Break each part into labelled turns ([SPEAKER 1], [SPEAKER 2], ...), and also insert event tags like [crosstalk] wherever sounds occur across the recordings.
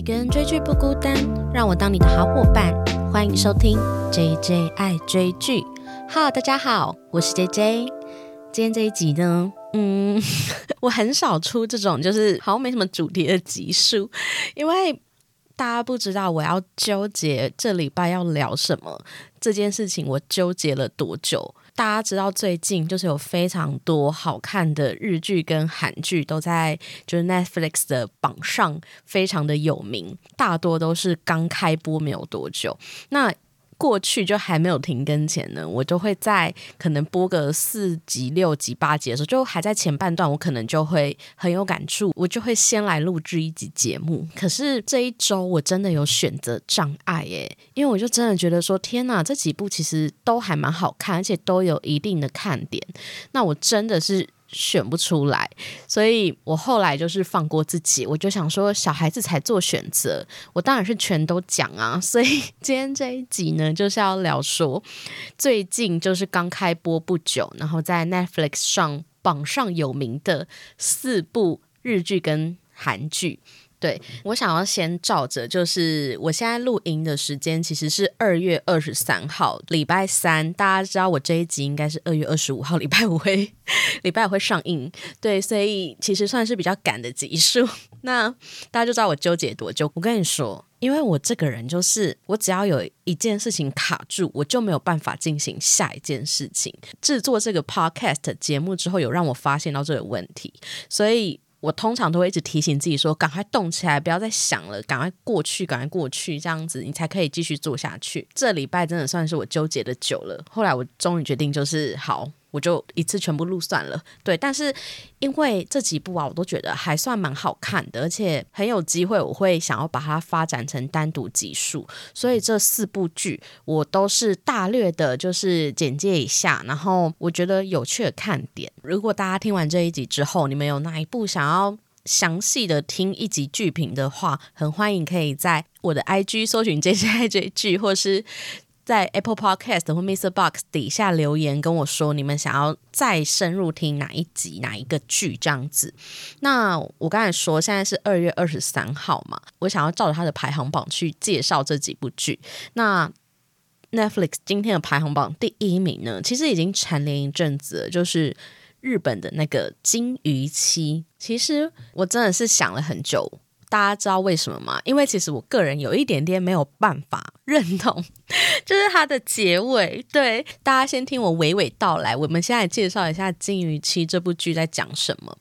[SPEAKER 1] 一个人追剧不孤单，让我当你的好伙伴。欢迎收听 J J 爱追剧。好大家好，我是 J J。今天这一集呢，嗯，[laughs] 我很少出这种就是好像没什么主题的集数，因为大家不知道我要纠结这礼拜要聊什么这件事情，我纠结了多久。大家知道最近就是有非常多好看的日剧跟韩剧都在就是 Netflix 的榜上非常的有名，大多都是刚开播没有多久。那过去就还没有停更前呢，我就会在可能播个四集、六集、八集的时候，就还在前半段，我可能就会很有感触，我就会先来录制一集节目。可是这一周我真的有选择障碍耶，因为我就真的觉得说，天哪，这几部其实都还蛮好看，而且都有一定的看点。那我真的是。选不出来，所以我后来就是放过自己，我就想说小孩子才做选择，我当然是全都讲啊。[laughs] 所以今天这一集呢，就是要聊说最近就是刚开播不久，然后在 Netflix 上榜上有名的四部日剧跟韩剧。对我想要先照着，就是我现在录音的时间其实是二月二十三号，礼拜三。大家知道我这一集应该是二月二十五号，礼拜五会礼拜五会上映。对，所以其实算是比较赶的集数。那大家就知道我纠结多久。我跟你说，因为我这个人就是，我只要有一件事情卡住，我就没有办法进行下一件事情。制作这个 podcast 节目之后，有让我发现到这个问题，所以。我通常都会一直提醒自己说：“赶快动起来，不要再想了，赶快过去，赶快过去，这样子你才可以继续做下去。”这礼拜真的算是我纠结的久了，后来我终于决定，就是好。我就一次全部录算了，对。但是因为这几部啊，我都觉得还算蛮好看的，而且很有机会，我会想要把它发展成单独集数。所以这四部剧我都是大略的，就是简介一下，然后我觉得有趣的看点。如果大家听完这一集之后，你们有哪一部想要详细的听一集剧评的话，很欢迎可以在我的 IG 搜寻 [laughs] 这些爱追剧，或是。在 Apple Podcast 或 Mr. Box 底下留言跟我说，你们想要再深入听哪一集、哪一个剧这样子。那我刚才说，现在是二月二十三号嘛，我想要照着它的排行榜去介绍这几部剧。那 Netflix 今天的排行榜第一名呢，其实已经蝉联一阵子，了，就是日本的那个《金鱼期》。其实我真的是想了很久。大家知道为什么吗？因为其实我个人有一点点没有办法认同，[laughs] 就是它的结尾。对，大家先听我娓娓道来。我们现在介绍一下《金鱼期》这部剧在讲什么。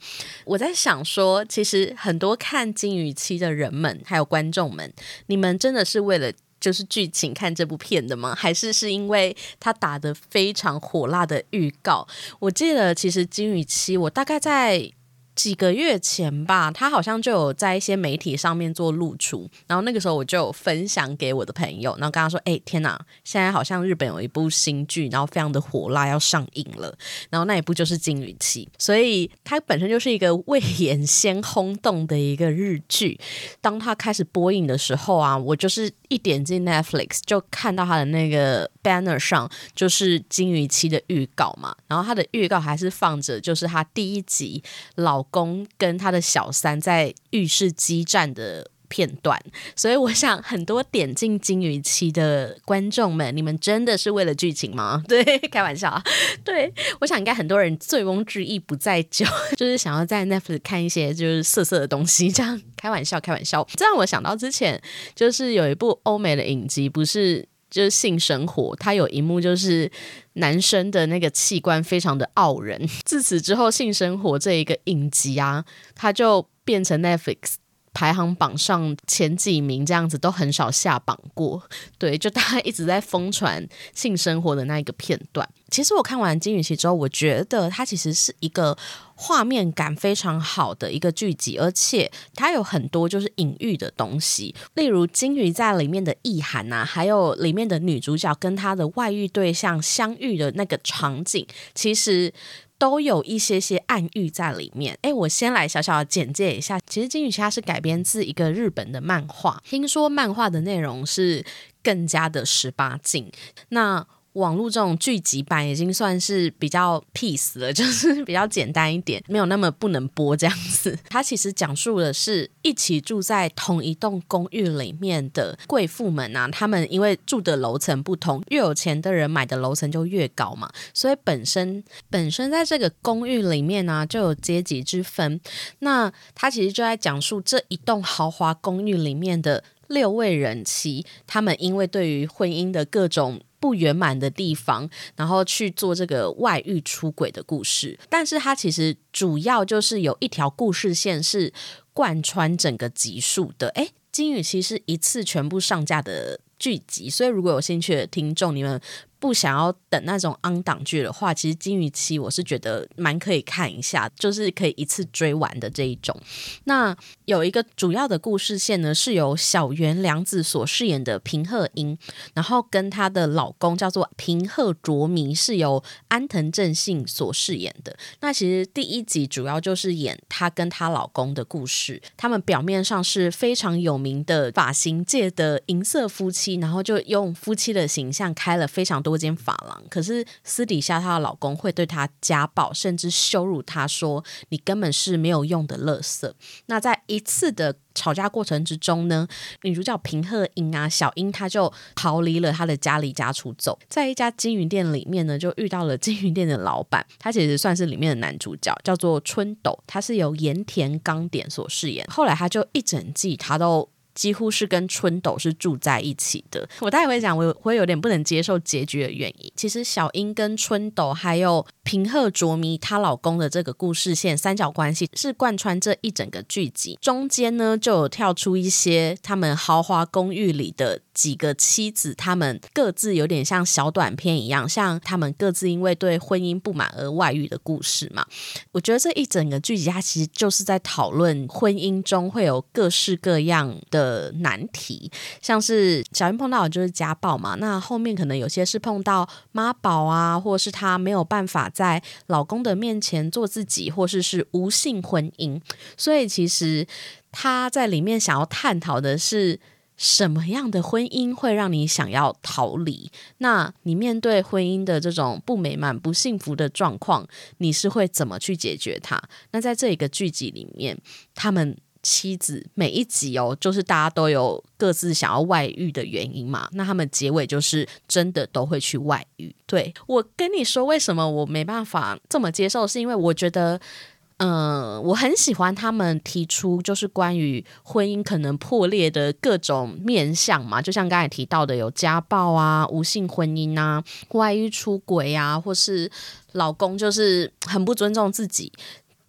[SPEAKER 1] 我在想说，其实很多看《金鱼期》的人们，还有观众们，你们真的是为了就是剧情看这部片的吗？还是是因为它打的非常火辣的预告？我记得其实《金鱼期》，我大概在。几个月前吧，他好像就有在一些媒体上面做露出，然后那个时候我就分享给我的朋友，然后跟他说：“哎，天哪，现在好像日本有一部新剧，然后非常的火辣要上映了，然后那一部就是《金鱼期》，所以它本身就是一个未演先轰动的一个日剧。当它开始播映的时候啊，我就是一点进 Netflix 就看到他的那个 banner 上就是《金鱼期》的预告嘛，然后他的预告还是放着就是他第一集老。公跟他的小三在浴室激战的片段，所以我想很多点进金鱼期的观众们，你们真的是为了剧情吗？[laughs] 对，开玩笑啊。对，我想应该很多人醉翁之意不在酒，就是想要在 Netflix 看一些就是色色的东西，这样开玩笑，开玩笑。这让我想到之前就是有一部欧美的影集，不是。就是性生活，他有一幕就是男生的那个器官非常的傲人。自此之后，性生活这一个影集啊，他就变成 Netflix 排行榜上前几名，这样子都很少下榜过。[laughs] 对，就大家一直在疯传性生活的那一个片段。其实我看完《金鱼期》之后，我觉得它其实是一个画面感非常好的一个剧集，而且它有很多就是隐喻的东西，例如金鱼在里面的意涵呐，还有里面的女主角跟她的外遇对象相遇的那个场景，其实都有一些些暗喻在里面。哎，我先来小小的简介一下，其实《金鱼期》它是改编自一个日本的漫画，听说漫画的内容是更加的十八禁。那网络这种剧集版已经算是比较 peace 了，[laughs] 就是比较简单一点，没有那么不能播这样子。[laughs] 它其实讲述的是一起住在同一栋公寓里面的贵妇们啊，他们因为住的楼层不同，越有钱的人买的楼层就越高嘛，所以本身本身在这个公寓里面呢就有阶级之分。那他其实就在讲述这一栋豪华公寓里面的六位人妻，他们因为对于婚姻的各种。不圆满的地方，然后去做这个外遇出轨的故事，但是它其实主要就是有一条故事线是贯穿整个集数的。诶，金宇其实一次全部上架的剧集，所以如果有兴趣的听众，你们。不想要等那种昂档剧的话，其实《金鱼期》我是觉得蛮可以看一下，就是可以一次追完的这一种。那有一个主要的故事线呢，是由小原良子所饰演的平贺英，然后跟她的老公叫做平贺卓弥，是由安藤正信所饰演的。那其实第一集主要就是演她跟她老公的故事，他们表面上是非常有名的发型界的银色夫妻，然后就用夫妻的形象开了非常多。多间发廊，可是私底下她的老公会对她家暴，甚至羞辱她，说你根本是没有用的垃圾。那在一次的吵架过程之中呢，女主角平贺英啊，小英她就逃离了她的家，离家出走，在一家金鱼店里面呢，就遇到了金鱼店的老板，他其实算是里面的男主角，叫做春斗，他是由盐田刚典所饰演。后来他就一整季他都。几乎是跟春斗是住在一起的。我待会会讲，我会有点不能接受结局的原因。其实小英跟春斗还有平贺卓弥她老公的这个故事线三角关系是贯穿这一整个剧集。中间呢就有跳出一些他们豪华公寓里的几个妻子，他们各自有点像小短片一样，像他们各自因为对婚姻不满而外遇的故事嘛。我觉得这一整个剧集它其实就是在讨论婚姻中会有各式各样的。难题，像是小英碰到的就是家暴嘛，那后面可能有些是碰到妈宝啊，或是她没有办法在老公的面前做自己，或是是无性婚姻，所以其实他在里面想要探讨的是什么样的婚姻会让你想要逃离？那你面对婚姻的这种不美满、不幸福的状况，你是会怎么去解决它？那在这一个剧集里面，他们。妻子每一集哦，就是大家都有各自想要外遇的原因嘛。那他们结尾就是真的都会去外遇。对我跟你说，为什么我没办法这么接受？是因为我觉得，嗯，我很喜欢他们提出就是关于婚姻可能破裂的各种面相嘛。就像刚才提到的，有家暴啊、无性婚姻啊、外遇出轨啊，或是老公就是很不尊重自己。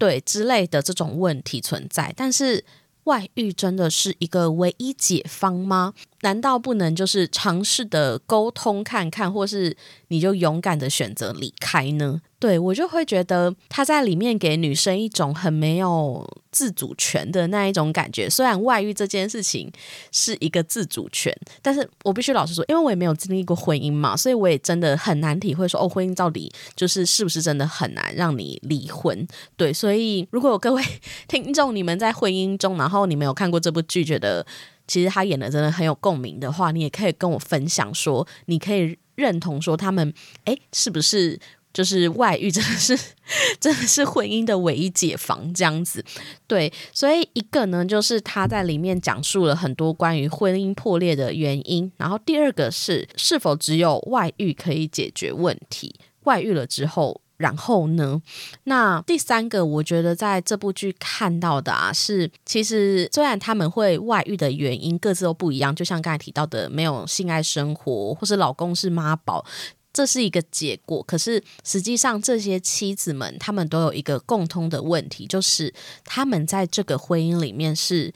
[SPEAKER 1] 对之类的这种问题存在，但是外遇真的是一个唯一解方吗？难道不能就是尝试的沟通看看，或是你就勇敢的选择离开呢？对我就会觉得他在里面给女生一种很没有自主权的那一种感觉。虽然外遇这件事情是一个自主权，但是我必须老实说，因为我也没有经历过婚姻嘛，所以我也真的很难体会说哦，婚姻到底就是是不是真的很难让你离婚？对，所以如果有各位 [laughs] 听众你们在婚姻中，然后你们有看过这部剧，觉得其实他演的真的很有共鸣的话，你也可以跟我分享说，你可以认同说他们哎是不是？就是外遇真的是 [laughs] 真的是婚姻的唯一解放这样子，对，所以一个呢，就是他在里面讲述了很多关于婚姻破裂的原因，然后第二个是是否只有外遇可以解决问题？外遇了之后，然后呢？那第三个，我觉得在这部剧看到的啊，是其实虽然他们会外遇的原因各自都不一样，就像刚才提到的，没有性爱生活，或是老公是妈宝。这是一个结果，可是实际上这些妻子们，他们都有一个共通的问题，就是他们在这个婚姻里面是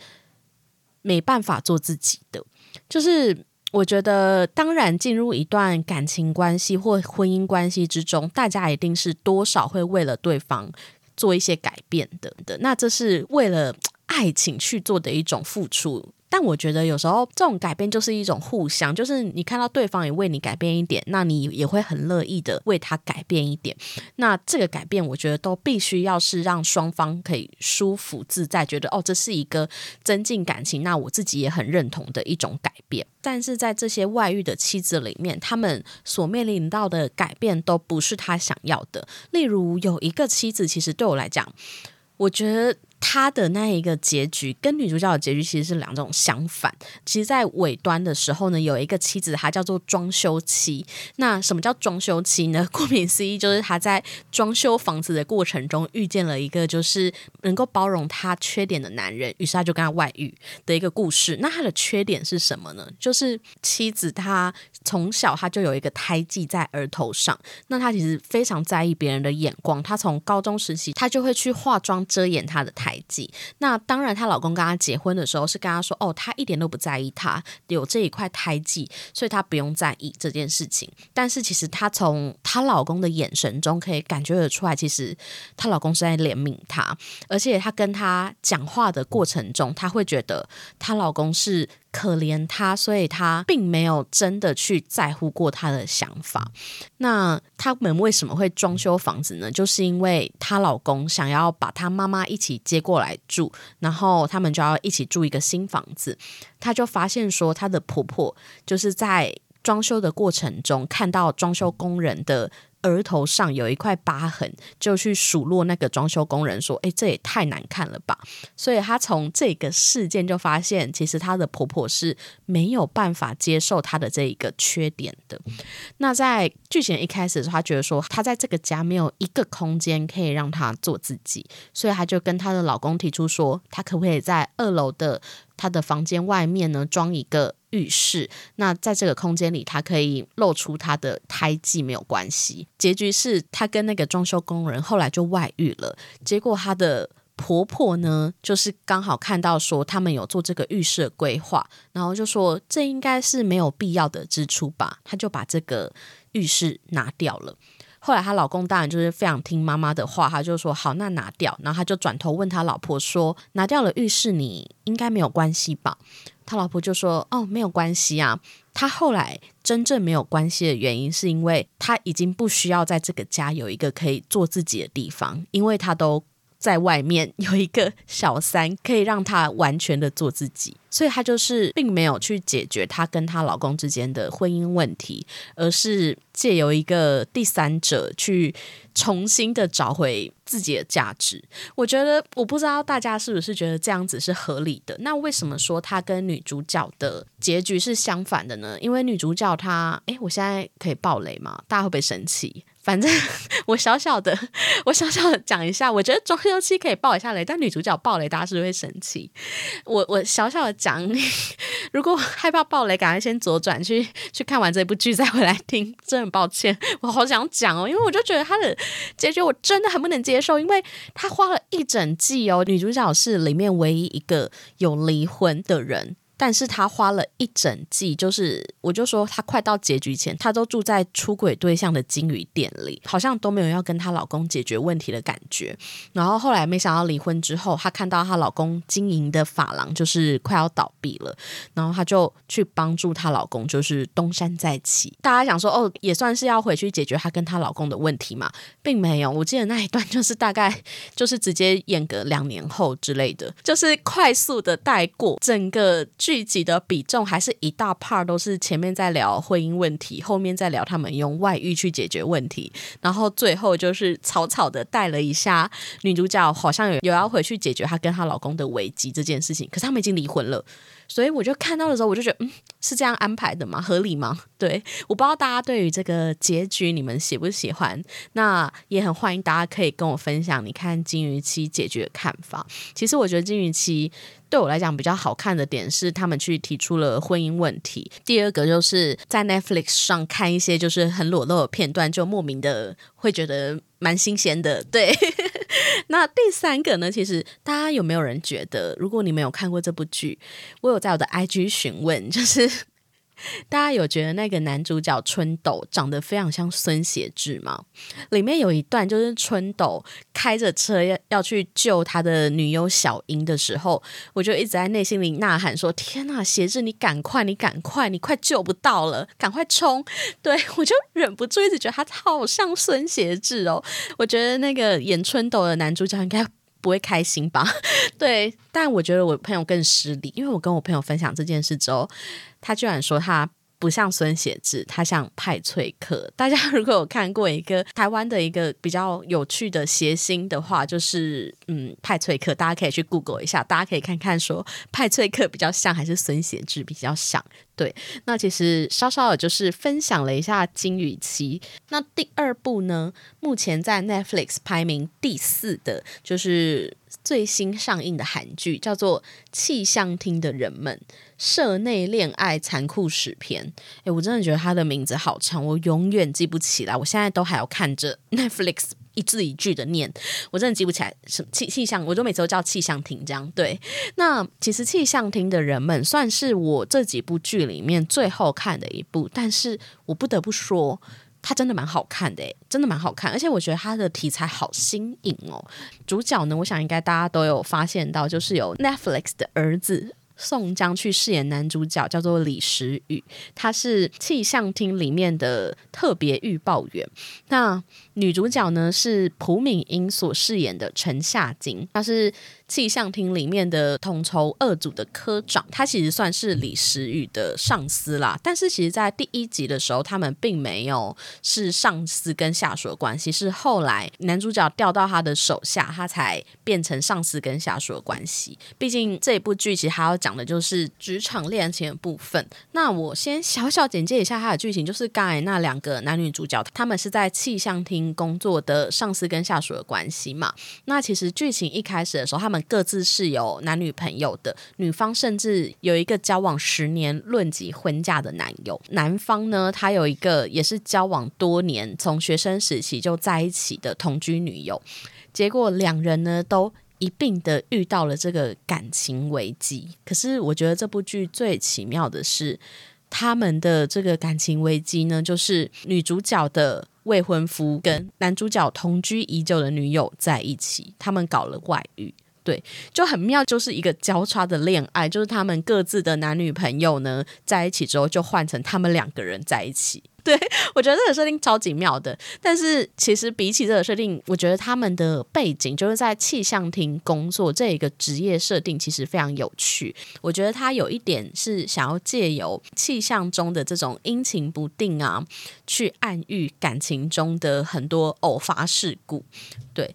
[SPEAKER 1] 没办法做自己的。就是我觉得，当然进入一段感情关系或婚姻关系之中，大家一定是多少会为了对方做一些改变的的。那这是为了爱情去做的一种付出。但我觉得有时候这种改变就是一种互相，就是你看到对方也为你改变一点，那你也会很乐意的为他改变一点。那这个改变，我觉得都必须要是让双方可以舒服自在，觉得哦，这是一个增进感情，那我自己也很认同的一种改变。但是在这些外遇的妻子里面，他们所面临到的改变都不是他想要的。例如有一个妻子，其实对我来讲，我觉得。他的那一个结局跟女主角的结局其实是两种相反。其实，在尾端的时候呢，有一个妻子，她叫做装修妻。那什么叫装修妻呢？[laughs] 顾名思义，就是她在装修房子的过程中遇见了一个就是能够包容她缺点的男人，于是他就跟他外遇的一个故事。那他的缺点是什么呢？就是妻子她从小她就有一个胎记在额头上，那她其实非常在意别人的眼光。她从高中时期，她就会去化妆遮掩她的胎。记那当然，她老公跟她结婚的时候是跟她说：“哦，她一点都不在意，她有这一块胎记，所以她不用在意这件事情。”但是其实她从她老公的眼神中可以感觉得出来，其实她老公是在怜悯她，而且她跟她讲话的过程中，她会觉得她老公是。可怜她，所以她并没有真的去在乎过她的想法。那他们为什么会装修房子呢？就是因为她老公想要把她妈妈一起接过来住，然后他们就要一起住一个新房子。她就发现说，她的婆婆就是在装修的过程中看到装修工人的。额头上有一块疤痕，就去数落那个装修工人说：“哎，这也太难看了吧！”所以她从这个事件就发现，其实她的婆婆是没有办法接受她的这一个缺点的。那在剧情一开始，她觉得说她在这个家没有一个空间可以让她做自己，所以她就跟她的老公提出说，她可不可以在二楼的她的房间外面呢装一个。浴室，那在这个空间里，她可以露出她的胎记没有关系。结局是她跟那个装修工人后来就外遇了。结果她的婆婆呢，就是刚好看到说他们有做这个浴室规划，然后就说这应该是没有必要的支出吧，她就把这个浴室拿掉了。后来她老公当然就是非常听妈妈的话，他就说好，那拿掉。然后他就转头问他老婆说：“拿掉了浴室，你应该没有关系吧？”他老婆就说：“哦，没有关系啊。他后来真正没有关系的原因，是因为他已经不需要在这个家有一个可以做自己的地方，因为他都。”在外面有一个小三，可以让她完全的做自己，[laughs] 所以她就是并没有去解决她跟她老公之间的婚姻问题，而是借由一个第三者去重新的找回自己的价值。我觉得我不知道大家是不是觉得这样子是合理的？那为什么说她跟女主角的结局是相反的呢？因为女主角她，诶，我现在可以爆雷吗？大家会不会生气？反正 [laughs] 我小小的，我小小的讲一下，我觉得装修期可以爆一下雷，但女主角爆雷，大家是不是会生气。我我小小的讲，[laughs] 如果害怕爆雷，赶快先左转去去看完这部剧再回来听。真的很抱歉，我好想讲哦，因为我就觉得他的结局我真的很不能接受，因为他花了一整季哦，女主角是里面唯一一个有离婚的人。但是她花了一整季，就是我就说她快到结局前，她都住在出轨对象的金鱼店里，好像都没有要跟她老公解决问题的感觉。然后后来没想到离婚之后，她看到她老公经营的发廊就是快要倒闭了，然后她就去帮助她老公，就是东山再起。大家想说哦，也算是要回去解决她跟她老公的问题嘛，并没有。我记得那一段就是大概 [laughs] 就是直接演个两年后之类的，就是快速的带过整个。剧集的比重还是一大 part 都是前面在聊婚姻问题，后面在聊他们用外遇去解决问题，然后最后就是草草的带了一下女主角好像有有要回去解决她跟她老公的危机这件事情，可是他们已经离婚了。所以我就看到的时候，我就觉得，嗯，是这样安排的吗？合理吗？[laughs] 对，我不知道大家对于这个结局你们喜不喜欢？那也很欢迎大家可以跟我分享你看金鱼期解决看法。其实我觉得金鱼期对我来讲比较好看的点是，他们去提出了婚姻问题。第二个就是在 Netflix 上看一些就是很裸露的片段，就莫名的会觉得蛮新鲜的。对。[laughs] 那第三个呢？其实大家有没有人觉得，如果你没有看过这部剧，我有在我的 IG 询问，就是 [laughs] 大家有觉得那个男主角春斗长得非常像孙协志吗？里面有一段就是春斗开着车要要去救他的女友小英的时候，我就一直在内心里呐喊说：“天呐，协志，你赶快，你赶快，你快救不到了，赶快冲！” [laughs] 对我就忍不住一直觉得他好像孙协志哦。我觉得那个演春斗的男主角应该不会开心吧？[laughs] 对，但我觉得我朋友更失礼，因为我跟我朋友分享这件事之后。他居然说他不像孙协志，他像派翠克。大家 [laughs] 如果有看过一个台湾的一个比较有趣的谐星的话，就是嗯派翠克，大家可以去 Google 一下，大家可以看看说派翠克比较像还是孙协志比较像。对，那其实稍稍的就是分享了一下金与期。那第二部呢，目前在 Netflix 排名第四的，就是最新上映的韩剧，叫做《气象厅的人们：社内恋爱残酷史篇》。诶，我真的觉得它的名字好长，我永远记不起来。我现在都还要看着 [laughs] Netflix。一字一句的念，我真的记不起来什么气气象，我就每次都叫气象厅这样。对，那其实气象厅的人们算是我这几部剧里面最后看的一部，但是我不得不说，它真的蛮好看的，真的蛮好看，而且我觉得它的题材好新颖哦。主角呢，我想应该大家都有发现到，就是有 Netflix 的儿子。宋江去饰演男主角，叫做李时宇，他是气象厅里面的特别预报员。那女主角呢是朴敏英所饰演的陈夏金，她是。气象厅里面的统筹二组的科长，他其实算是李时宇的上司啦。但是其实，在第一集的时候，他们并没有是上司跟下属的关系，是后来男主角调到他的手下，他才变成上司跟下属的关系。毕竟这一部剧其实还要讲的就是职场恋情的部分。那我先小小简介一下它的剧情，就是刚才那两个男女主角，他们是在气象厅工作的上司跟下属的关系嘛。那其实剧情一开始的时候，他们各自是有男女朋友的，女方甚至有一个交往十年论及婚嫁的男友，男方呢，他有一个也是交往多年，从学生时期就在一起的同居女友，结果两人呢都一并的遇到了这个感情危机。可是我觉得这部剧最奇妙的是，他们的这个感情危机呢，就是女主角的。未婚夫跟男主角同居已久的女友在一起，他们搞了外遇，对，就很妙，就是一个交叉的恋爱，就是他们各自的男女朋友呢在一起之后，就换成他们两个人在一起。[laughs] 对，我觉得这个设定超级妙的。但是其实比起这个设定，我觉得他们的背景就是在气象厅工作这一个职业设定，其实非常有趣。我觉得他有一点是想要借由气象中的这种阴晴不定啊，去暗喻感情中的很多偶发事故。对。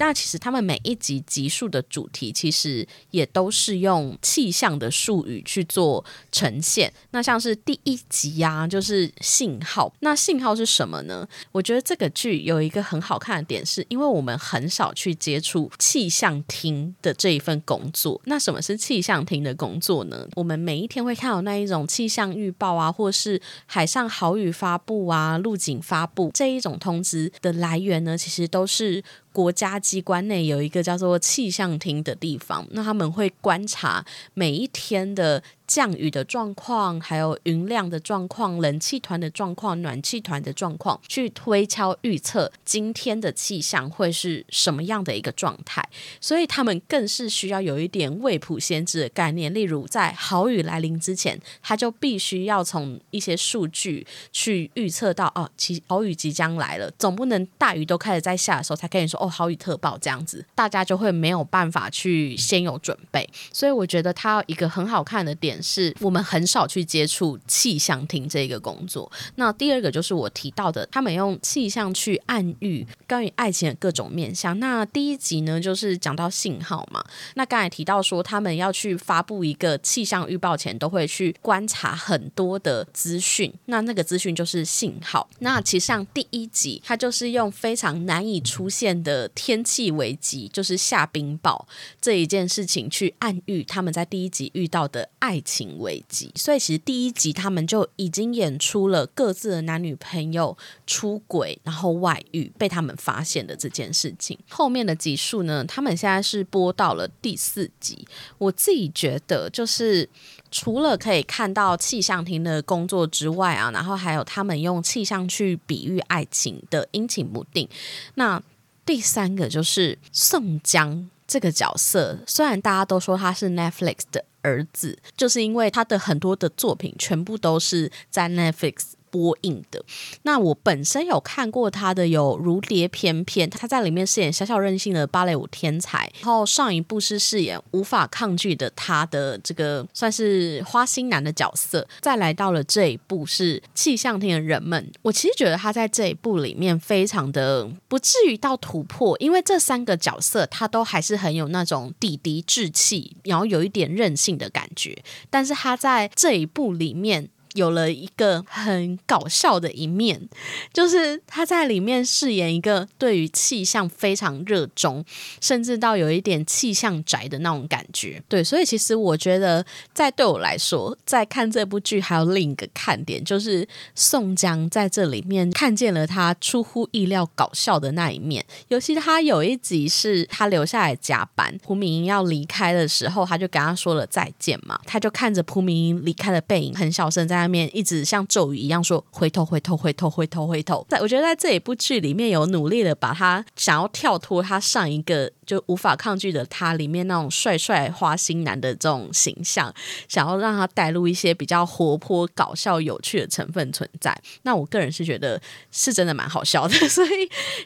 [SPEAKER 1] 但其实他们每一集集数的主题，其实也都是用气象的术语去做呈现。那像是第一集呀，就是信号。那信号是什么呢？我觉得这个剧有一个很好看的点，是因为我们很少去接触气象厅的这一份工作。那什么是气象厅的工作呢？我们每一天会看到那一种气象预报啊，或是海上豪雨发布啊、路景发布这一种通知的来源呢，其实都是。国家机关内有一个叫做气象厅的地方，那他们会观察每一天的。降雨的状况，还有云量的状况、冷气团的状况、暖气团的状况，去推敲预测今天的气象会是什么样的一个状态。所以他们更是需要有一点未卜先知的概念。例如，在好雨来临之前，他就必须要从一些数据去预测到哦，其好雨即将来了。总不能大雨都开始在下的时候才跟你说哦，好雨特报这样子，大家就会没有办法去先有准备。所以我觉得它一个很好看的点。是我们很少去接触气象厅这个工作。那第二个就是我提到的，他们用气象去暗喻关于爱情的各种面向。那第一集呢，就是讲到信号嘛。那刚才提到说，他们要去发布一个气象预报前，都会去观察很多的资讯。那那个资讯就是信号。那其实像第一集，它就是用非常难以出现的天气危机，就是下冰雹这一件事情去暗喻他们在第一集遇到的爱。情危机，所以其实第一集他们就已经演出了各自的男女朋友出轨，然后外遇被他们发现的这件事情。后面的集数呢，他们现在是播到了第四集。我自己觉得，就是除了可以看到气象厅的工作之外啊，然后还有他们用气象去比喻爱情的阴晴不定。那第三个就是宋江。这个角色虽然大家都说他是 Netflix 的儿子，就是因为他的很多的作品全部都是在 Netflix。播映的那我本身有看过他的有《如蝶翩翩》，他在里面饰演小小任性的芭蕾舞天才，然后上一部是饰演无法抗拒的他的这个算是花心男的角色，再来到了这一部是气象厅的人们，我其实觉得他在这一部里面非常的不至于到突破，因为这三个角色他都还是很有那种弟弟志气，然后有一点任性的感觉，但是他在这一部里面。有了一个很搞笑的一面，就是他在里面饰演一个对于气象非常热衷，甚至到有一点气象宅的那种感觉。对，所以其实我觉得，在对我来说，在看这部剧还有另一个看点，就是宋江在这里面看见了他出乎意料搞笑的那一面。尤其他有一集是他留下来加班，蒲明英要离开的时候，他就跟他说了再见嘛，他就看着蒲明英离开的背影，很小声在。下面一直像咒语一样说回头回头回头回头回头，在我觉得在这一部剧里面有努力的把他想要跳脱他上一个就无法抗拒的他里面那种帅帅花心男的这种形象，想要让他带入一些比较活泼搞笑有趣的成分存在。那我个人是觉得是真的蛮好笑的，所以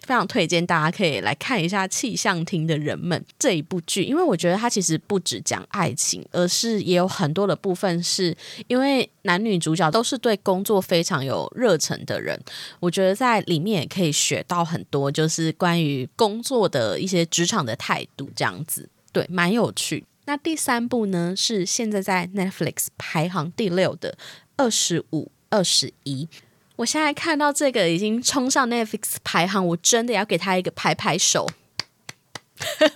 [SPEAKER 1] 非常推荐大家可以来看一下气象厅的人们这一部剧，因为我觉得它其实不只讲爱情，而是也有很多的部分是因为男女。主角都是对工作非常有热忱的人，我觉得在里面也可以学到很多，就是关于工作的一些职场的态度，这样子对，蛮有趣。那第三部呢，是现在在 Netflix 排行第六的二十五二十一。我现在看到这个已经冲上 Netflix 排行，我真的要给他一个拍拍手，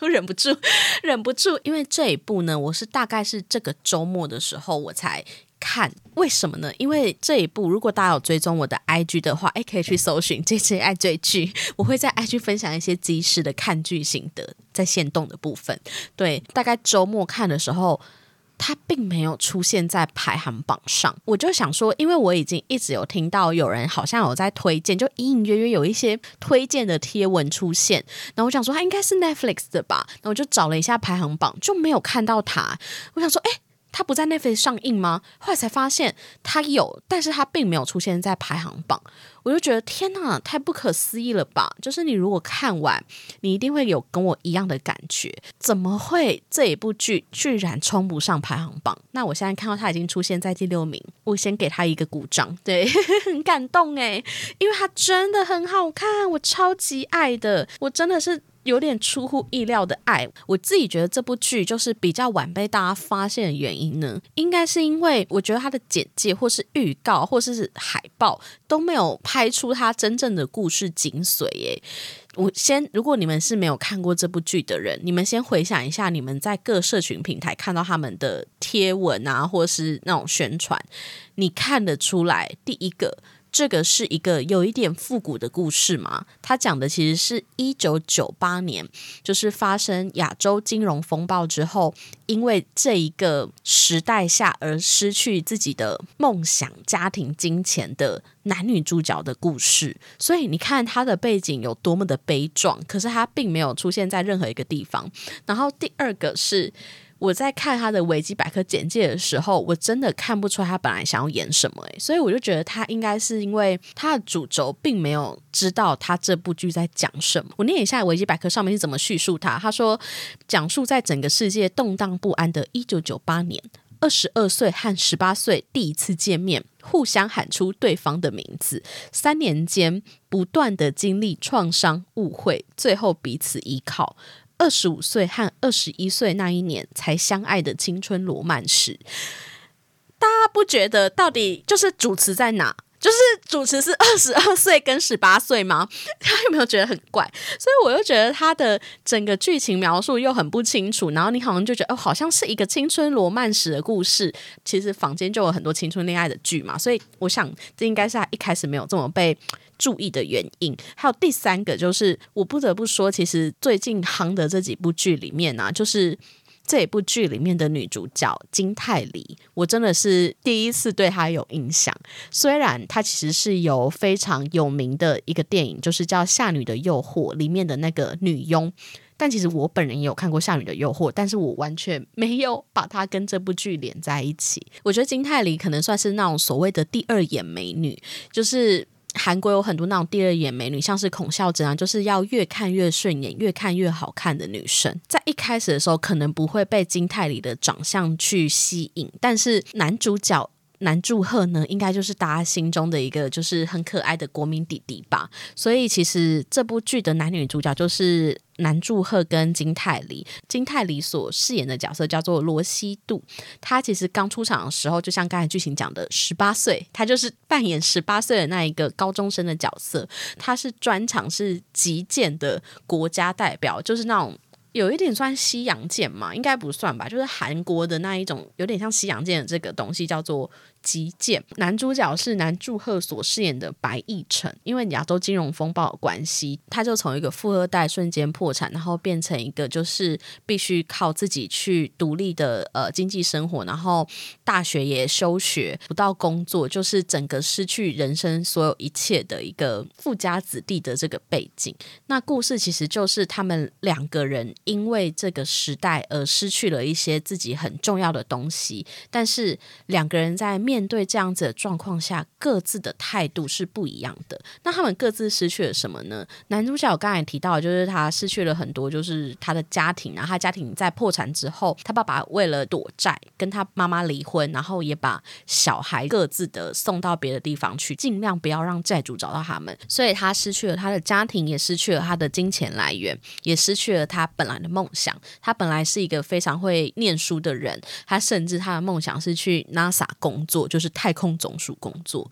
[SPEAKER 1] 我 [laughs] 忍不住，忍不住，因为这一部呢，我是大概是这个周末的时候我才。看为什么呢？因为这一部，如果大家有追踪我的 IG 的话，哎，可以去搜寻 [laughs] J J 爱追剧，我会在 IG 分享一些即时的看剧心得，在线动的部分。对，大概周末看的时候，它并没有出现在排行榜上。我就想说，因为我已经一直有听到有人好像有在推荐，就隐隐约约有一些推荐的贴文出现，然后我想说，它应该是 Netflix 的吧？那我就找了一下排行榜，就没有看到它。我想说，哎。它不在内飞上映吗？后来才发现它有，但是它并没有出现在排行榜。我就觉得天哪，太不可思议了吧！就是你如果看完，你一定会有跟我一样的感觉。怎么会这一部剧居然冲不上排行榜？那我现在看到它已经出现在第六名，我先给他一个鼓掌，对，[laughs] 很感动诶，因为它真的很好看，我超级爱的，我真的是。有点出乎意料的爱，我自己觉得这部剧就是比较晚被大家发现的原因呢，应该是因为我觉得它的简介或是预告或是海报都没有拍出它真正的故事精髓。诶，我先，如果你们是没有看过这部剧的人，你们先回想一下，你们在各社群平台看到他们的贴文啊，或是那种宣传，你看得出来第一个。这个是一个有一点复古的故事嘛？他讲的其实是一九九八年，就是发生亚洲金融风暴之后，因为这一个时代下而失去自己的梦想、家庭、金钱的男女主角的故事。所以你看他的背景有多么的悲壮，可是他并没有出现在任何一个地方。然后第二个是。我在看他的维基百科简介的时候，我真的看不出他本来想要演什么诶，所以我就觉得他应该是因为他的主轴并没有知道他这部剧在讲什么。我念一下维基百科上面是怎么叙述他，他说讲述在整个世界动荡不安的1998年，二十二岁和十八岁第一次见面，互相喊出对方的名字，三年间不断的经历创伤、误会，最后彼此依靠。二十五岁和二十一岁那一年才相爱的青春罗曼史，大家不觉得到底就是主持在哪？就是主持是二十二岁跟十八岁吗？他有没有觉得很怪？所以我又觉得他的整个剧情描述又很不清楚，然后你好像就觉得哦，好像是一个青春罗曼史的故事。其实坊间就有很多青春恋爱的剧嘛，所以我想这应该是他一开始没有这么被注意的原因。还有第三个就是，我不得不说，其实最近夯的这几部剧里面呢，就是。这一部剧里面的女主角金泰梨，我真的是第一次对她有印象。虽然她其实是有非常有名的一个电影，就是叫《夏女的诱惑》里面的那个女佣，但其实我本人也有看过《夏女的诱惑》，但是我完全没有把她跟这部剧连在一起。我觉得金泰梨可能算是那种所谓的第二眼美女，就是。韩国有很多那种第二眼美女，像是孔孝真啊，就是要越看越顺眼、越看越好看的女生。在一开始的时候，可能不会被金泰梨的长相去吸引，但是男主角。男祝贺呢，应该就是大家心中的一个就是很可爱的国民弟弟吧。所以其实这部剧的男女主角就是南柱赫跟金泰梨。金泰梨所饰演的角色叫做罗西度，他其实刚出场的时候，就像刚才剧情讲的，十八岁，他就是扮演十八岁的那一个高中生的角色。他是专场是击剑的国家代表，就是那种。有一点算西洋剑嘛，应该不算吧，就是韩国的那一种，有点像西洋剑的这个东西，叫做。击剑，男主角是男祝贺所饰演的白亦辰。因为亚洲金融风暴的关系，他就从一个富二代瞬间破产，然后变成一个就是必须靠自己去独立的呃经济生活，然后大学也休学，不到工作，就是整个失去人生所有一切的一个富家子弟的这个背景。那故事其实就是他们两个人因为这个时代而失去了一些自己很重要的东西，但是两个人在面面对这样子的状况下，各自的态度是不一样的。那他们各自失去了什么呢？男主角刚才提到，就是他失去了很多，就是他的家庭。然后他家庭在破产之后，他爸爸为了躲债，跟他妈妈离婚，然后也把小孩各自的送到别的地方去，尽量不要让债主找到他们。所以他失去了他的家庭，也失去了他的金钱来源，也失去了他本来的梦想。他本来是一个非常会念书的人，他甚至他的梦想是去 NASA 工作。就是太空总署工作，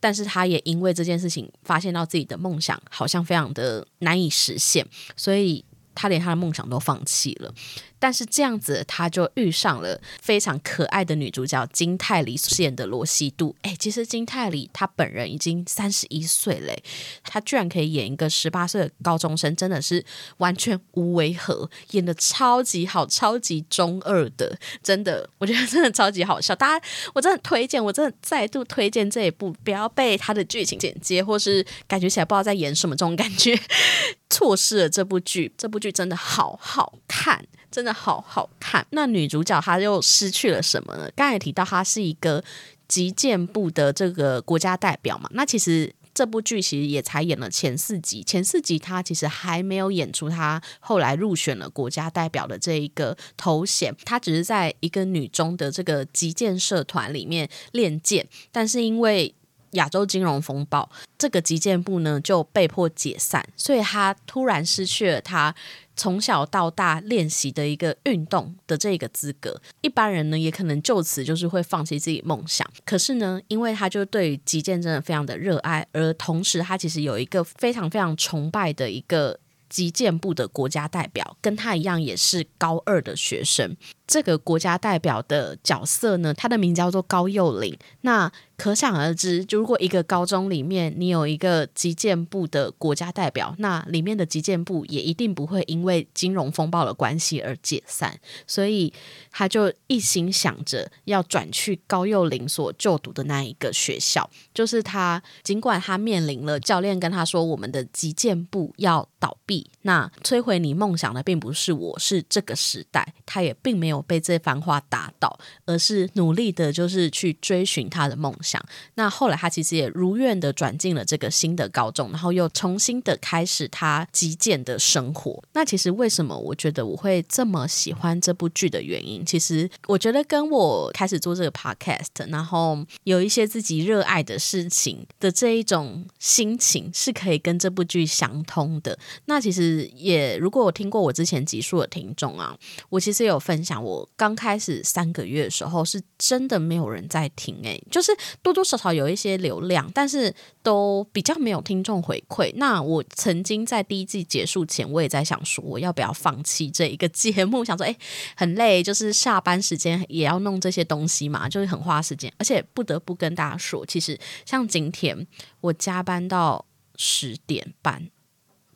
[SPEAKER 1] 但是他也因为这件事情发现到自己的梦想好像非常的难以实现，所以他连他的梦想都放弃了。但是这样子，他就遇上了非常可爱的女主角金泰梨饰演的罗西度。哎，其实金泰梨她本人已经三十一岁嘞，她居然可以演一个十八岁的高中生，真的是完全无违和，演的超级好，超级中二的，真的，我觉得真的超级好笑。大家，我真的推荐，我真的再度推荐这一部，不要被他的剧情剪接或是感觉起来不知道在演什么这种感觉，[laughs] 错失了这部剧。这部剧真的好好看。真的好好看。那女主角她又失去了什么呢？刚才提到她是一个击剑部的这个国家代表嘛。那其实这部剧其实也才演了前四集，前四集她其实还没有演出她后来入选了国家代表的这一个头衔。她只是在一个女中的这个击剑社团里面练剑，但是因为亚洲金融风暴，这个击剑部呢就被迫解散，所以她突然失去了她。从小到大练习的一个运动的这个资格，一般人呢也可能就此就是会放弃自己梦想。可是呢，因为他就对于击剑真的非常的热爱，而同时他其实有一个非常非常崇拜的一个击剑部的国家代表，跟他一样也是高二的学生。这个国家代表的角色呢，他的名叫做高幼霖。那可想而知，就如果一个高中里面你有一个击剑部的国家代表，那里面的击剑部也一定不会因为金融风暴的关系而解散。所以他就一心想着要转去高幼霖所就读的那一个学校。就是他尽管他面临了教练跟他说，我们的击剑部要倒闭，那摧毁你梦想的并不是我，是这个时代。他也并没有。被这番话打倒，而是努力的，就是去追寻他的梦想。那后来他其实也如愿的转进了这个新的高中，然后又重新的开始他击剑的生活。那其实为什么我觉得我会这么喜欢这部剧的原因，其实我觉得跟我开始做这个 podcast，然后有一些自己热爱的事情的这一种心情是可以跟这部剧相通的。那其实也如果我听过我之前集数的听众啊，我其实有分享。我刚开始三个月的时候，是真的没有人在听，诶，就是多多少少有一些流量，但是都比较没有听众回馈。那我曾经在第一季结束前，我也在想说，我要不要放弃这一个节目？想说，诶，很累，就是下班时间也要弄这些东西嘛，就是很花时间，而且不得不跟大家说，其实像今天我加班到十点半，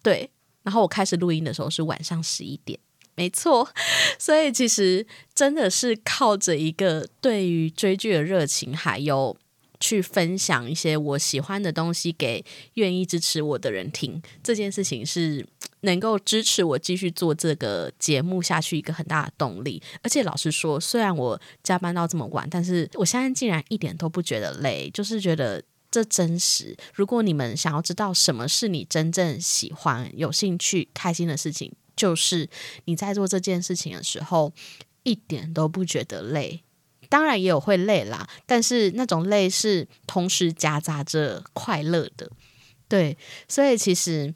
[SPEAKER 1] 对。然后我开始录音的时候是晚上十一点，没错，[laughs] 所以其实真的是靠着一个对于追剧的热情，还有去分享一些我喜欢的东西给愿意支持我的人听，这件事情是能够支持我继续做这个节目下去一个很大的动力。而且老实说，虽然我加班到这么晚，但是我现在竟然一点都不觉得累，就是觉得。这真实。如果你们想要知道什么是你真正喜欢、有兴趣、开心的事情，就是你在做这件事情的时候一点都不觉得累。当然也有会累啦，但是那种累是同时夹杂着快乐的。对，所以其实。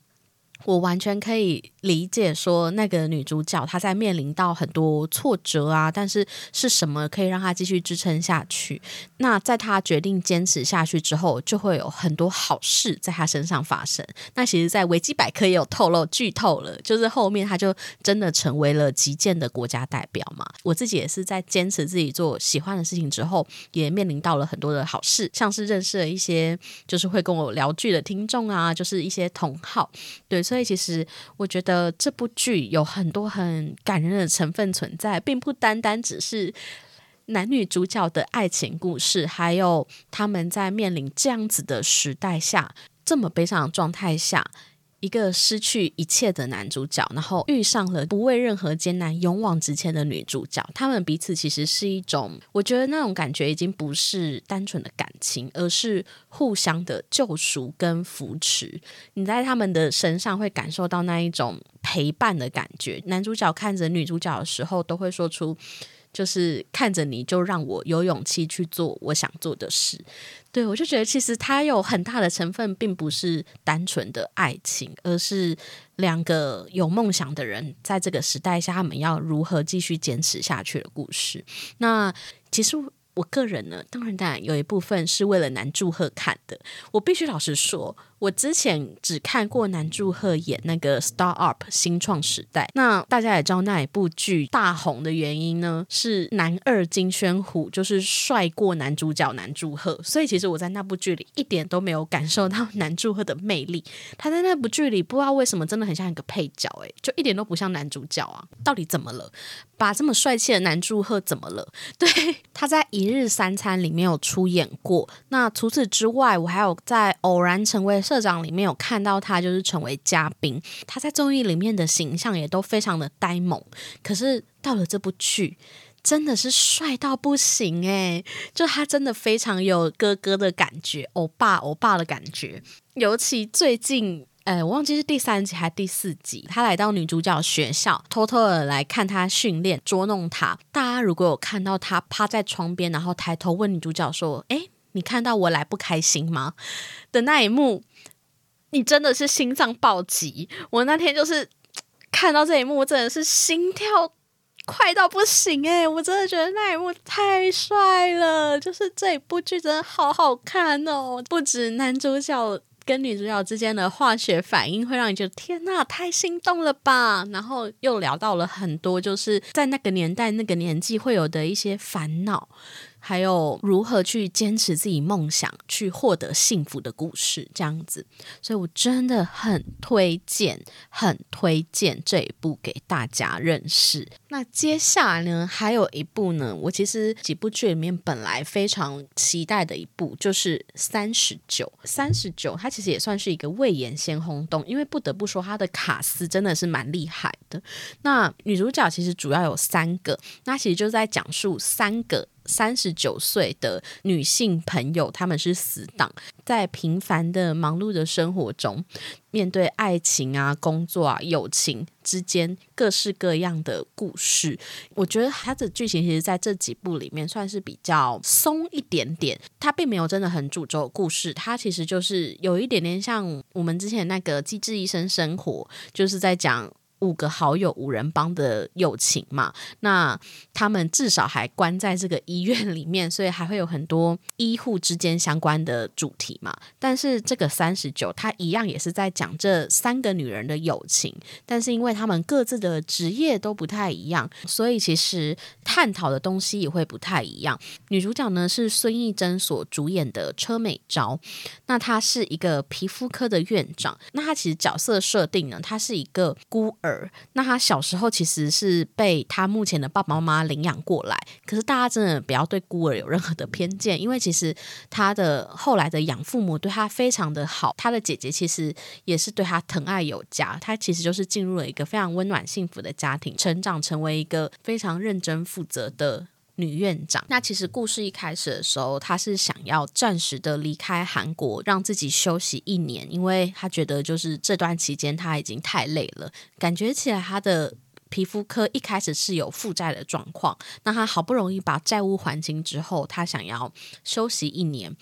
[SPEAKER 1] 我完全可以理解，说那个女主角她在面临到很多挫折啊，但是是什么可以让她继续支撑下去？那在她决定坚持下去之后，就会有很多好事在她身上发生。那其实，在维基百科也有透露剧透了，就是后面她就真的成为了击剑的国家代表嘛。我自己也是在坚持自己做喜欢的事情之后，也面临到了很多的好事，像是认识了一些就是会跟我聊剧的听众啊，就是一些同好，对。所以其实我觉得这部剧有很多很感人的成分存在，并不单单只是男女主角的爱情故事，还有他们在面临这样子的时代下，这么悲伤的状态下。一个失去一切的男主角，然后遇上了不畏任何艰难勇往直前的女主角，他们彼此其实是一种，我觉得那种感觉已经不是单纯的感情，而是互相的救赎跟扶持。你在他们的身上会感受到那一种陪伴的感觉。男主角看着女主角的时候，都会说出。就是看着你就让我有勇气去做我想做的事，对我就觉得其实它有很大的成分，并不是单纯的爱情，而是两个有梦想的人在这个时代下，他们要如何继续坚持下去的故事。那其实。我个人呢，当然当然有一部分是为了男祝贺看的。我必须老实说，我之前只看过男祝贺演那个《Star Up 新创时代》。那大家也知道，那一部剧大红的原因呢，是男二金宣虎就是帅过男主角男祝贺。所以其实我在那部剧里一点都没有感受到男祝贺的魅力。他在那部剧里不知道为什么真的很像一个配角，诶，就一点都不像男主角啊！到底怎么了？把这么帅气的男祝贺怎么了？[laughs] 对，他在一日三餐里面有出演过。那除此之外，我还有在偶然成为社长里面有看到他，就是成为嘉宾。他在综艺里面的形象也都非常的呆萌。可是到了这部剧，真的是帅到不行诶，就他真的非常有哥哥的感觉，欧巴欧巴的感觉。尤其最近。呃，我忘记是第三集还是第四集，他来到女主角学校，偷偷的来看她训练，捉弄她。大家如果有看到他趴在窗边，然后抬头问女主角说：“哎，你看到我来不开心吗？”的那一幕，你真的是心脏暴击。我那天就是 [tsk] 看到这一幕，真的是心跳快到不行哎！我真的觉得那一幕太帅了，就是这一部剧真的好好看哦，不止男主角。跟女主角之间的化学反应会让你觉得天呐，太心动了吧！然后又聊到了很多，就是在那个年代、那个年纪会有的一些烦恼。还有如何去坚持自己梦想，去获得幸福的故事，这样子，所以我真的很推荐，很推荐这一部给大家认识。那接下来呢，还有一部呢，我其实几部剧里面本来非常期待的一部，就是《三十九》。三十九，它其实也算是一个未演先轰动，因为不得不说，它的卡斯真的是蛮厉害的。那女主角其实主要有三个，那其实就在讲述三个。三十九岁的女性朋友，他们是死党，在平凡的忙碌的生活中，面对爱情啊、工作啊、友情之间各式各样的故事。我觉得它的剧情其实在这几部里面算是比较松一点点，它并没有真的很主轴故事，它其实就是有一点点像我们之前那个《机智医生生活》，就是在讲。五个好友五人帮的友情嘛，那他们至少还关在这个医院里面，所以还会有很多医护之间相关的主题嘛。但是这个三十九，他一样也是在讲这三个女人的友情，但是因为他们各自的职业都不太一样，所以其实探讨的东西也会不太一样。女主角呢是孙艺珍所主演的车美昭，那她是一个皮肤科的院长，那她其实角色设定呢，她是一个孤儿，那他小时候其实是被他目前的爸爸妈妈领养过来，可是大家真的不要对孤儿有任何的偏见，因为其实他的后来的养父母对他非常的好，他的姐姐其实也是对他疼爱有加，他其实就是进入了一个非常温暖幸福的家庭，成长成为一个非常认真负责的。女院长，那其实故事一开始的时候，她是想要暂时的离开韩国，让自己休息一年，因为她觉得就是这段期间她已经太累了，感觉起来她的皮肤科一开始是有负债的状况，那她好不容易把债务还清之后，她想要休息一年。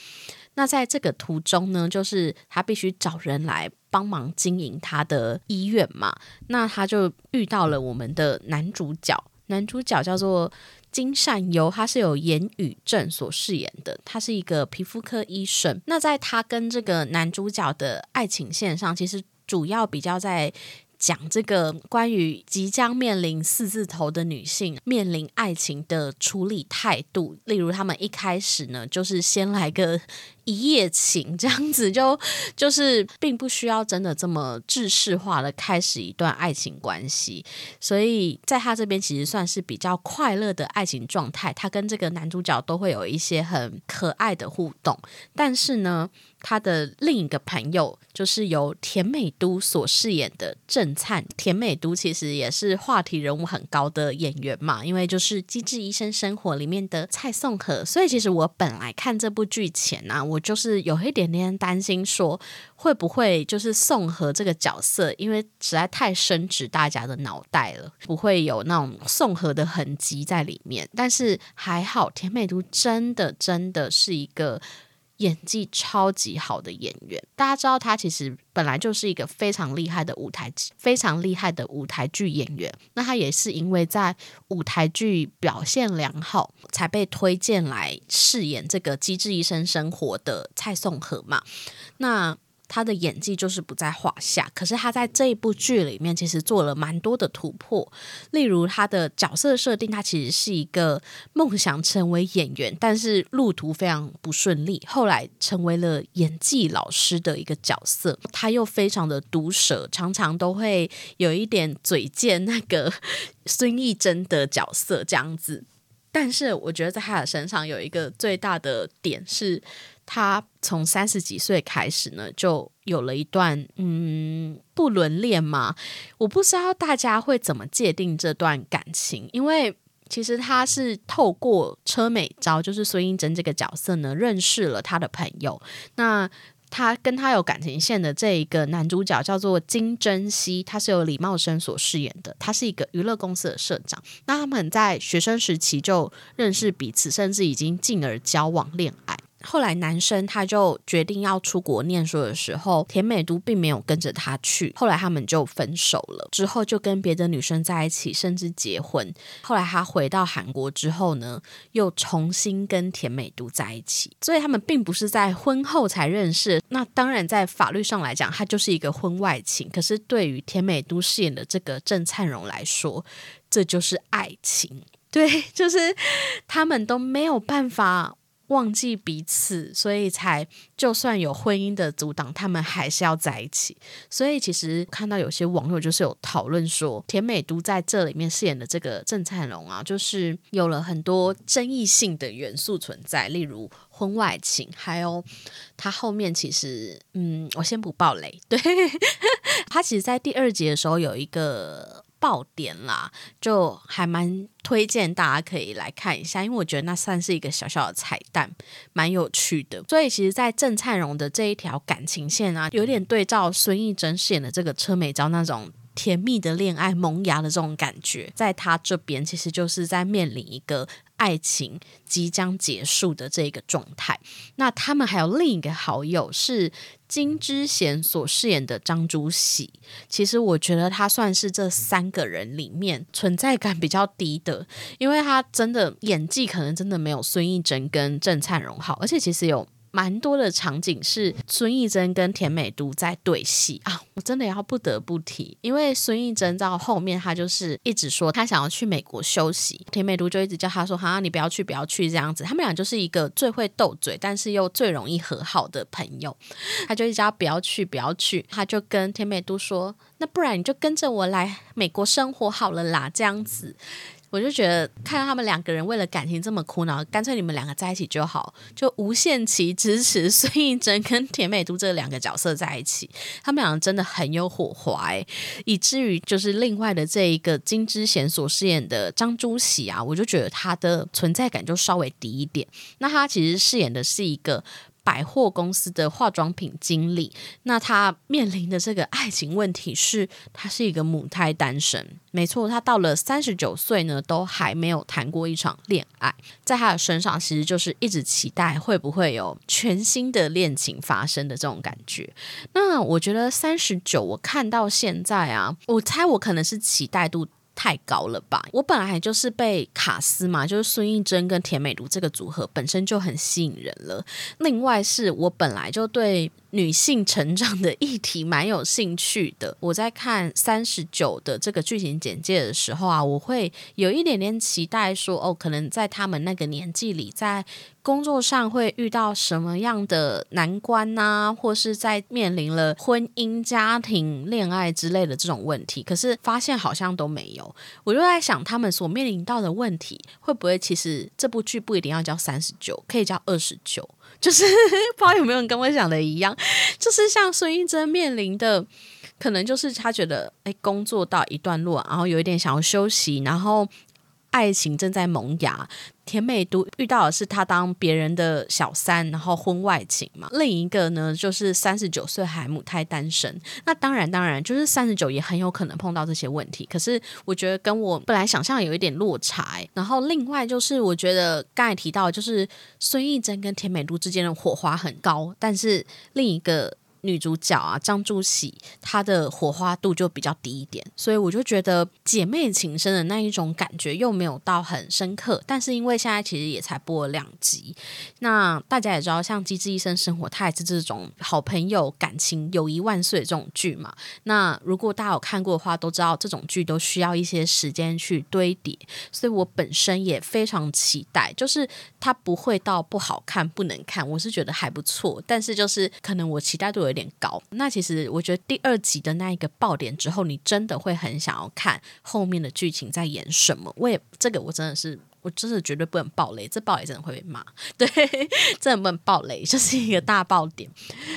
[SPEAKER 1] 那在这个途中呢，就是她必须找人来帮忙经营她的医院嘛，那她就遇到了我们的男主角，男主角叫做。金善优，他是有言语症所饰演的，他是一个皮肤科医生。那在他跟这个男主角的爱情线上，其实主要比较在讲这个关于即将面临四字头的女性面临爱情的处理态度。例如，他们一开始呢，就是先来个。一夜情这样子就 [laughs] 就是并不需要真的这么制式化的开始一段爱情关系，所以在他这边其实算是比较快乐的爱情状态。他跟这个男主角都会有一些很可爱的互动，但是呢，他的另一个朋友就是由田美都所饰演的郑灿。田美都其实也是话题人物很高的演员嘛，因为就是《机智医生生活》里面的蔡颂和，所以其实我本来看这部剧前呢。我就是有一点点担心，说会不会就是宋和这个角色，因为实在太深植大家的脑袋了，不会有那种宋和的痕迹在里面。但是还好，甜美都真的真的是一个。演技超级好的演员，大家知道他其实本来就是一个非常厉害的舞台剧非常厉害的舞台剧演员。那他也是因为在舞台剧表现良好，才被推荐来饰演这个《机智医生生活》的蔡颂和嘛。那他的演技就是不在话下，可是他在这一部剧里面其实做了蛮多的突破，例如他的角色设定，他其实是一个梦想成为演员，但是路途非常不顺利，后来成为了演技老师的一个角色。他又非常的毒舌，常常都会有一点嘴贱那个 [laughs] 孙艺珍的角色这样子。但是我觉得在他的身上有一个最大的点是。他从三十几岁开始呢，就有了一段嗯不伦恋嘛。我不知道大家会怎么界定这段感情，因为其实他是透过车美昭，就是孙英珍这个角色呢，认识了他的朋友。那他跟他有感情线的这一个男主角叫做金珍熙，他是由李茂生所饰演的，他是一个娱乐公司的社长。那他们在学生时期就认识彼此，甚至已经进而交往恋爱。后来男生他就决定要出国念书的时候，田美都并没有跟着他去。后来他们就分手了，之后就跟别的女生在一起，甚至结婚。后来他回到韩国之后呢，又重新跟田美都在一起。所以他们并不是在婚后才认识。那当然，在法律上来讲，他就是一个婚外情。可是对于田美都饰演的这个郑灿荣来说，这就是爱情。对，就是他们都没有办法。忘记彼此，所以才就算有婚姻的阻挡，他们还是要在一起。所以其实看到有些网友就是有讨论说，田美都在这里面饰演的这个郑灿荣啊，就是有了很多争议性的元素存在，例如婚外情，还有他后面其实，嗯，我先不爆雷。对 [laughs] 他其实，在第二集的时候有一个。爆点啦，就还蛮推荐大家可以来看一下，因为我觉得那算是一个小小的彩蛋，蛮有趣的。所以其实，在郑灿荣的这一条感情线啊，有点对照孙艺珍饰演的这个车美昭那种甜蜜的恋爱萌芽的这种感觉，在他这边其实就是在面临一个爱情即将结束的这个状态。那他们还有另一个好友是金之贤所饰演的张朱喜，其实我觉得他算是这三个人里面存在感比较低的，因为他真的演技可能真的没有孙艺珍跟郑灿荣好，而且其实有。蛮多的场景是孙艺珍跟田美都在对戏啊，我真的要不得不提，因为孙艺珍到后面她就是一直说她想要去美国休息，田美都就一直叫她说哈你不要去不要去这样子，他们俩就是一个最会斗嘴，但是又最容易和好的朋友，他就一直叫不要去不要去，他就跟田美都说那不然你就跟着我来美国生活好了啦，这样子。我就觉得看到他们两个人为了感情这么苦恼，干脆你们两个在一起就好，就无限期支持孙艺珍跟田美都这两个角色在一起。他们两个真的很有火花，以至于就是另外的这一个金之贤所饰演的张朱喜啊，我就觉得他的存在感就稍微低一点。那他其实饰演的是一个。百货公司的化妆品经理，那他面临的这个爱情问题是，他是一个母胎单身。没错，他到了三十九岁呢，都还没有谈过一场恋爱。在他的身上，其实就是一直期待会不会有全新的恋情发生的这种感觉。那我觉得三十九，我看到现在啊，我猜我可能是期待度。太高了吧！我本来就是被卡斯嘛，就是孙艺珍跟田美如这个组合本身就很吸引人了。另外是我本来就对。女性成长的议题蛮有兴趣的。我在看三十九的这个剧情简介的时候啊，我会有一点点期待，说哦，可能在他们那个年纪里，在工作上会遇到什么样的难关呐，或是在面临了婚姻、家庭、恋爱之类的这种问题。可是发现好像都没有。我就在想，他们所面临到的问题，会不会其实这部剧不一定要叫三十九，可以叫二十九？就是不知道有没有人跟我想的一样，就是像孙艺珍面临的，可能就是他觉得，哎，工作到一段落，然后有一点想要休息，然后。爱情正在萌芽，甜美都遇到的是他当别人的小三，然后婚外情嘛。另一个呢，就是三十九岁还母胎单身。那当然，当然就是三十九也很有可能碰到这些问题。可是我觉得跟我本来想象有一点落差。然后另外就是，我觉得刚才提到，就是孙艺珍跟甜美都之间的火花很高，但是另一个。女主角啊，张祝喜，她的火花度就比较低一点，所以我就觉得姐妹情深的那一种感觉又没有到很深刻。但是因为现在其实也才播了两集，那大家也知道，像《机智医生生活》，它也是这种好朋友感情、友谊万岁这种剧嘛。那如果大家有看过的话，都知道这种剧都需要一些时间去堆叠，所以我本身也非常期待，就是它不会到不好看、不能看，我是觉得还不错。但是就是可能我期待度有。点高，那其实我觉得第二集的那一个爆点之后，你真的会很想要看后面的剧情在演什么。我也这个我真的是。我真的绝对不能爆雷，这爆雷真的会被骂。对，[laughs] 真的不能爆雷，就是一个大爆点，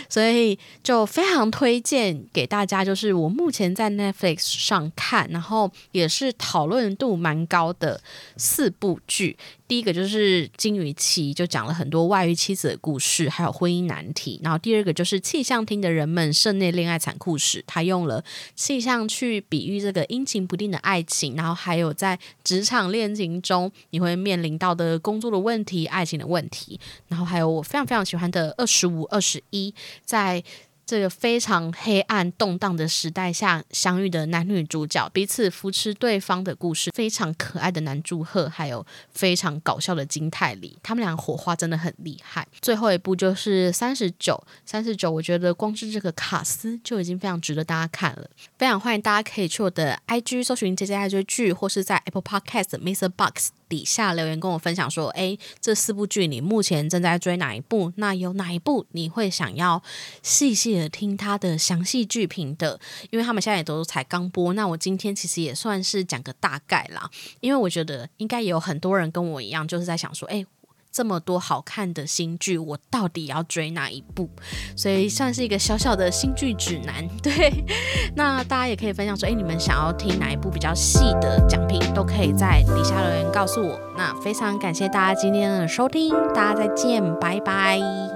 [SPEAKER 1] 所以就非常推荐给大家。就是我目前在 Netflix 上看，然后也是讨论度蛮高的四部剧。第一个就是《金鱼期》，就讲了很多外遇妻子的故事，还有婚姻难题。然后第二个就是《气象厅的人们》室内恋爱残酷史，他用了气象去比喻这个阴晴不定的爱情，然后还有在职场恋情中。你会面临到的工作的问题、爱情的问题，然后还有我非常非常喜欢的二十五、二十一，在。这个非常黑暗动荡的时代下相遇的男女主角彼此扶持对方的故事，非常可爱的男祝贺，还有非常搞笑的金泰梨，他们俩火花真的很厉害。最后一部就是三十九，三十九，我觉得光是这个卡斯就已经非常值得大家看了。非常欢迎大家可以去我的 IG 搜寻 J J 爱追剧，或是在 Apple Podcast Mister Box。底下留言跟我分享说，哎，这四部剧你目前正在追哪一部？那有哪一部你会想要细细的听他的详细剧评的？因为他们现在也都才刚播，那我今天其实也算是讲个大概啦。因为我觉得应该也有很多人跟我一样，就是在想说，哎。这么多好看的新剧，我到底要追哪一部？所以算是一个小小的新剧指南。[laughs] 对，那大家也可以分享说，哎，你们想要听哪一部比较细的奖品，都可以在底下留言告诉我。那非常感谢大家今天的收听，大家再见，拜拜。